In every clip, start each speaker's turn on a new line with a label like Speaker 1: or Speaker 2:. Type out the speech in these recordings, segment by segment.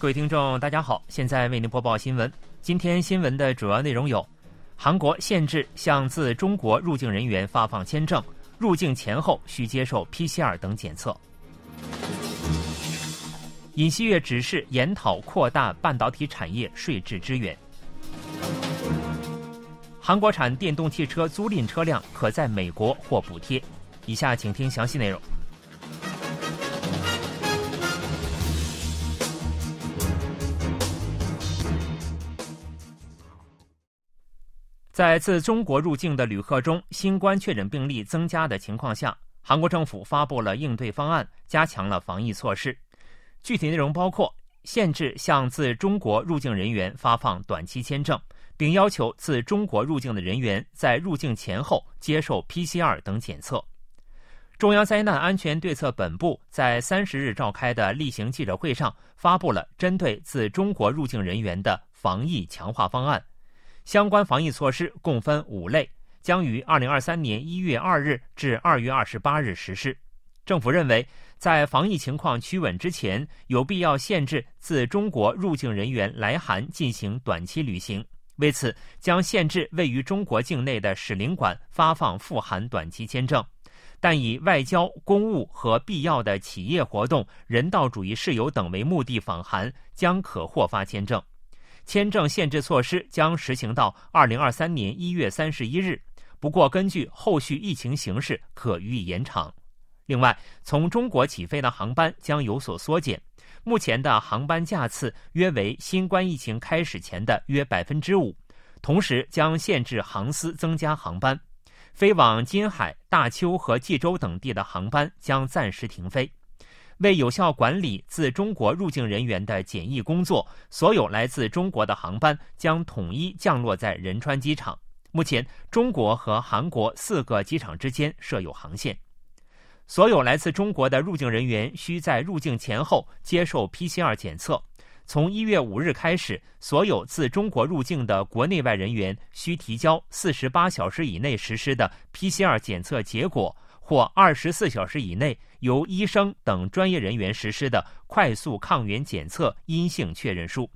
Speaker 1: 各位听众，大家好，现在为您播报新闻。今天新闻的主要内容有：韩国限制向自中国入境人员发放签证，入境前后需接受 PCR 等检测；尹锡悦指示研讨扩大半导体产业税制支援；韩国产电动汽车租赁车辆可在美国获补贴。以下请听详细内容。在自中国入境的旅客中，新冠确诊病例增加的情况下，韩国政府发布了应对方案，加强了防疫措施。具体内容包括限制向自中国入境人员发放短期签证，并要求自中国入境的人员在入境前后接受 PCR 等检测。中央灾难安全对策本部在三十日召开的例行记者会上，发布了针对自中国入境人员的防疫强化方案。相关防疫措施共分五类，将于二零二三年一月二日至二月二十八日实施。政府认为，在防疫情况趋稳之前，有必要限制自中国入境人员来韩进行短期旅行。为此，将限制位于中国境内的使领馆发放赴韩短期签证，但以外交、公务和必要的企业活动、人道主义事由等为目的访韩，将可获发签证。签证限制措施将实行到二零二三年一月三十一日，不过根据后续疫情形势可予以延长。另外，从中国起飞的航班将有所缩减，目前的航班架次约为新冠疫情开始前的约百分之五。同时，将限制航司增加航班，飞往金海、大邱和济州等地的航班将暂时停飞。为有效管理自中国入境人员的检疫工作，所有来自中国的航班将统一降落在仁川机场。目前，中国和韩国四个机场之间设有航线。所有来自中国的入境人员需在入境前后接受 PCR 检测。从一月五日开始，所有自中国入境的国内外人员需提交四十八小时以内实施的 PCR 检测结果。或二十四小时以内由医生等专业人员实施的快速抗原检测阴性确认书。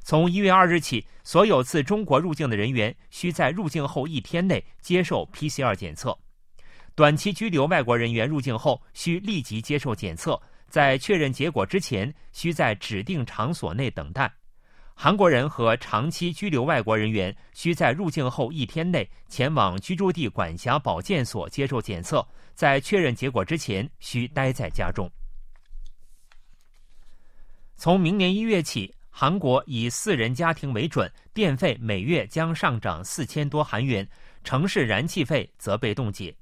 Speaker 1: 从一月二日起，所有自中国入境的人员需在入境后一天内接受 PCR 检测。短期居留外国人员入境后需立即接受检测，在确认结果之前，需在指定场所内等待。韩国人和长期居留外国人员需在入境后一天内前往居住地管辖保健所接受检测，在确认结果之前需待在家中。从明年一月起，韩国以四人家庭为准，电费每月将上涨四千多韩元，城市燃气费则被冻结。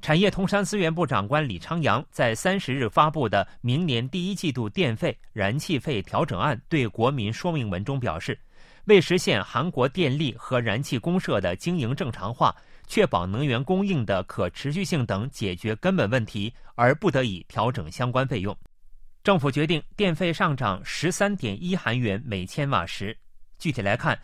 Speaker 1: 产业通商资源部长官李昌阳在三十日发布的明年第一季度电费、燃气费调整案对国民说明文中表示，为实现韩国电力和燃气公社的经营正常化，确保能源供应的可持续性等解决根本问题，而不得已调整相关费用。政府决定电费上涨十三点一韩元每千瓦时。具体来看，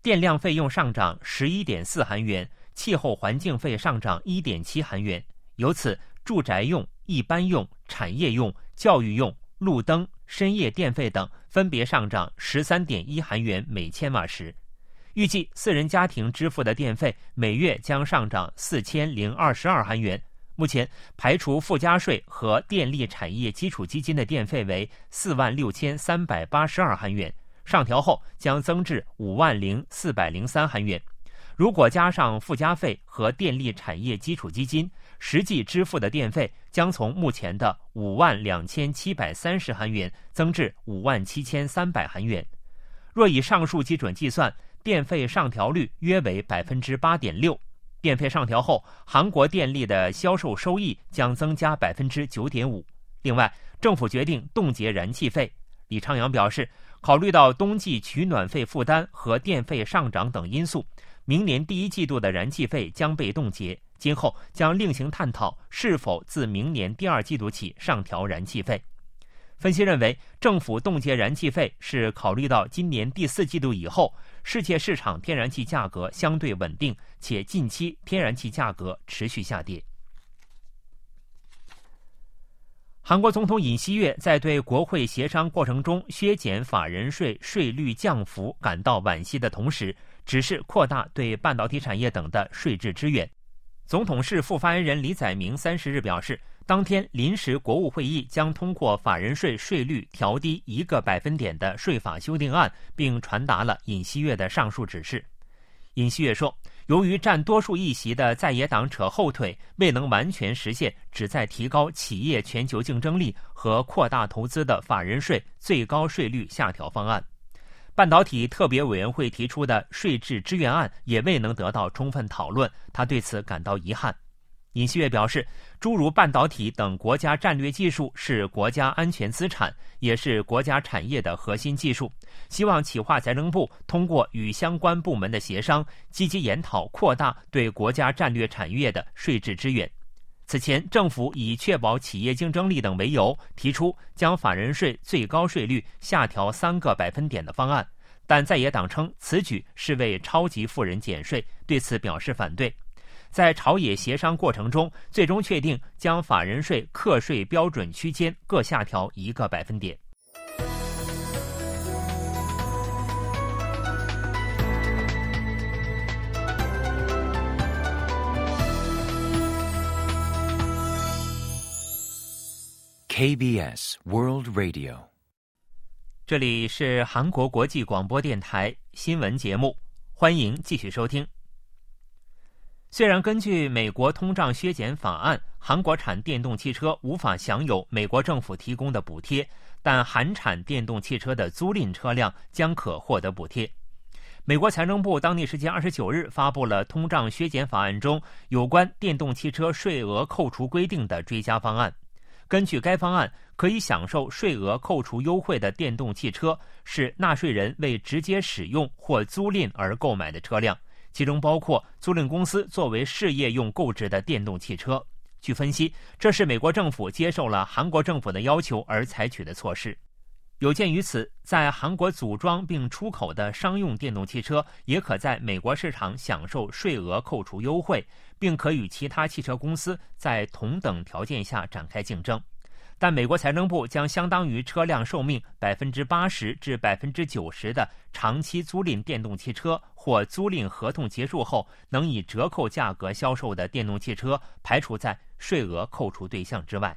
Speaker 1: 电量费用上涨十一点四韩元。气候环境费上涨一点七韩元，由此住宅用、一般用、产业用、教育用、路灯、深夜电费等分别上涨十三点一韩元每千瓦时。预计四人家庭支付的电费每月将上涨四千零二十二韩元。目前排除附加税和电力产业基础基金的电费为四万六千三百八十二韩元，上调后将增至五万零四百零三韩元。如果加上附加费和电力产业基础基金，实际支付的电费将从目前的五万两千七百三十韩元增至五万七千三百韩元。若以上述基准计算，电费上调率约为百分之八点六。电费上调后，韩国电力的销售收益将增加百分之九点五。另外，政府决定冻结燃气费。李昌阳表示，考虑到冬季取暖费负担和电费上涨等因素。明年第一季度的燃气费将被冻结，今后将另行探讨是否自明年第二季度起上调燃气费。分析认为，政府冻结燃气费是考虑到今年第四季度以后，世界市场天然气价格相对稳定，且近期天然气价格持续下跌。韩国总统尹锡悦在对国会协商过程中削减法人税税率降幅感到惋惜的同时，指示扩大对半导体产业等的税制支援。总统室副发言人李载明三十日表示，当天临时国务会议将通过法人税税率调低一个百分点的税法修订案，并传达了尹锡悦的上述指示。尹锡悦说。由于占多数议席的在野党扯后腿，未能完全实现旨在提高企业全球竞争力和扩大投资的法人税最高税率下调方案，半导体特别委员会提出的税制支援案也未能得到充分讨论，他对此感到遗憾。尹锡悦表示，诸如半导体等国家战略技术是国家安全资产，也是国家产业的核心技术。希望企划财政部通过与相关部门的协商，积极研讨扩大对国家战略产业的税制支援。此前，政府以确保企业竞争力等为由，提出将法人税最高税率下调三个百分点的方案，但在野党称此举是为超级富人减税，对此表示反对。在朝野协商过程中，最终确定将法人税课税标准区间各下调一个百分点。
Speaker 2: KBS World Radio，
Speaker 1: 这里是韩国国际广播电台新闻节目，欢迎继续收听。虽然根据美国通胀削减法案，韩国产电动汽车无法享有美国政府提供的补贴，但韩产电动汽车的租赁车辆将可获得补贴。美国财政部当地时间二十九日发布了通胀削减法案中有关电动汽车税额扣除规定的追加方案。根据该方案，可以享受税额扣除优惠的电动汽车是纳税人为直接使用或租赁而购买的车辆。其中包括租赁公司作为事业用购置的电动汽车。据分析，这是美国政府接受了韩国政府的要求而采取的措施。有鉴于此，在韩国组装并出口的商用电动汽车也可在美国市场享受税额扣除优惠，并可与其他汽车公司在同等条件下展开竞争。但美国财政部将相当于车辆寿命百分之八十至百分之九十的长期租赁电动汽车或租赁合同结束后能以折扣价格销售的电动汽车排除在税额扣除对象之外。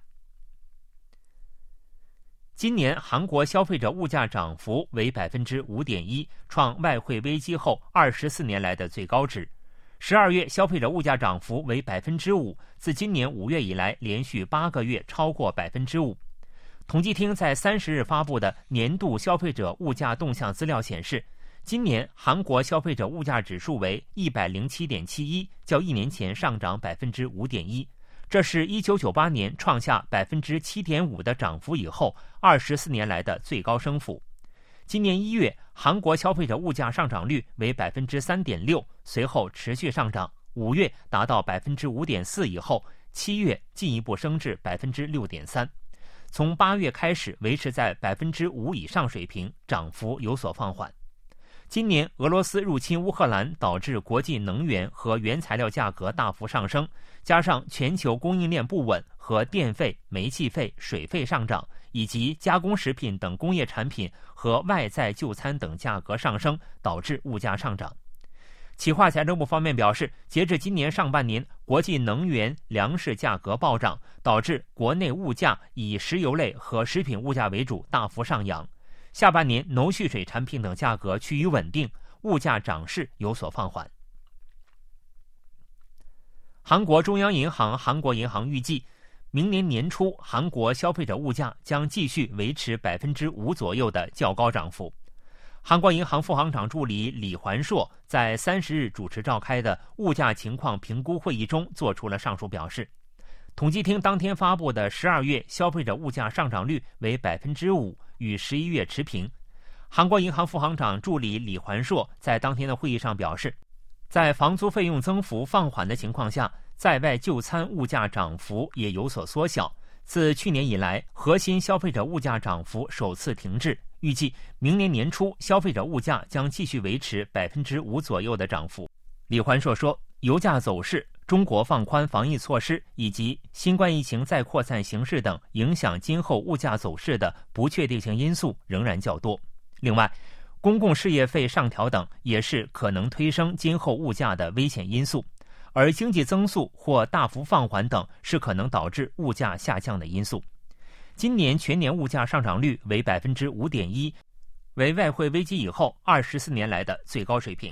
Speaker 1: 今年韩国消费者物价涨幅为百分之五点一，创外汇危机后二十四年来的最高值。十二月消费者物价涨幅为百分之五，自今年五月以来连续八个月超过百分之五。统计厅在三十日发布的年度消费者物价动向资料显示，今年韩国消费者物价指数为一百零七点七一，较一年前上涨百分之五点一，这是一九九八年创下百分之七点五的涨幅以后二十四年来的最高升幅。今年一月，韩国消费者物价上涨率为百分之三点六，随后持续上涨。五月达到百分之五点四以后，七月进一步升至百分之六点三，从八月开始维持在百分之五以上水平，涨幅有所放缓。今年俄罗斯入侵乌克兰，导致国际能源和原材料价格大幅上升，加上全球供应链不稳和电费、煤气费、水费上涨。以及加工食品等工业产品和外在就餐等价格上升，导致物价上涨。企划财政部方面表示，截至今年上半年，国际能源、粮食价格暴涨，导致国内物价以石油类和食品物价为主，大幅上扬。下半年农畜水产品等价格趋于稳定，物价涨势有所放缓。韩国中央银行韩国银行预计。明年年初，韩国消费者物价将继续维持百分之五左右的较高涨幅。韩国银行副行长助理李环硕在三十日主持召开的物价情况评估会议中作出了上述表示。统计厅当天发布的十二月消费者物价上涨率为百分之五，与十一月持平。韩国银行副行长助理李环硕在当天的会议上表示，在房租费用增幅放缓的情况下。在外就餐物价涨幅也有所缩小。自去年以来，核心消费者物价涨幅首次停滞。预计明年年初，消费者物价将继续维持百分之五左右的涨幅。李环硕说：“油价走势中国放宽防疫措施以及新冠疫情再扩散形势等影响今后物价走势的不确定性因素仍然较多。另外，公共事业费上调等也是可能推升今后物价的危险因素，而经济增速或大幅放缓等是可能导致物价下降的因素。今年全年物价上涨率为百分之五点一，为外汇危机以后二十四年来的最高水平。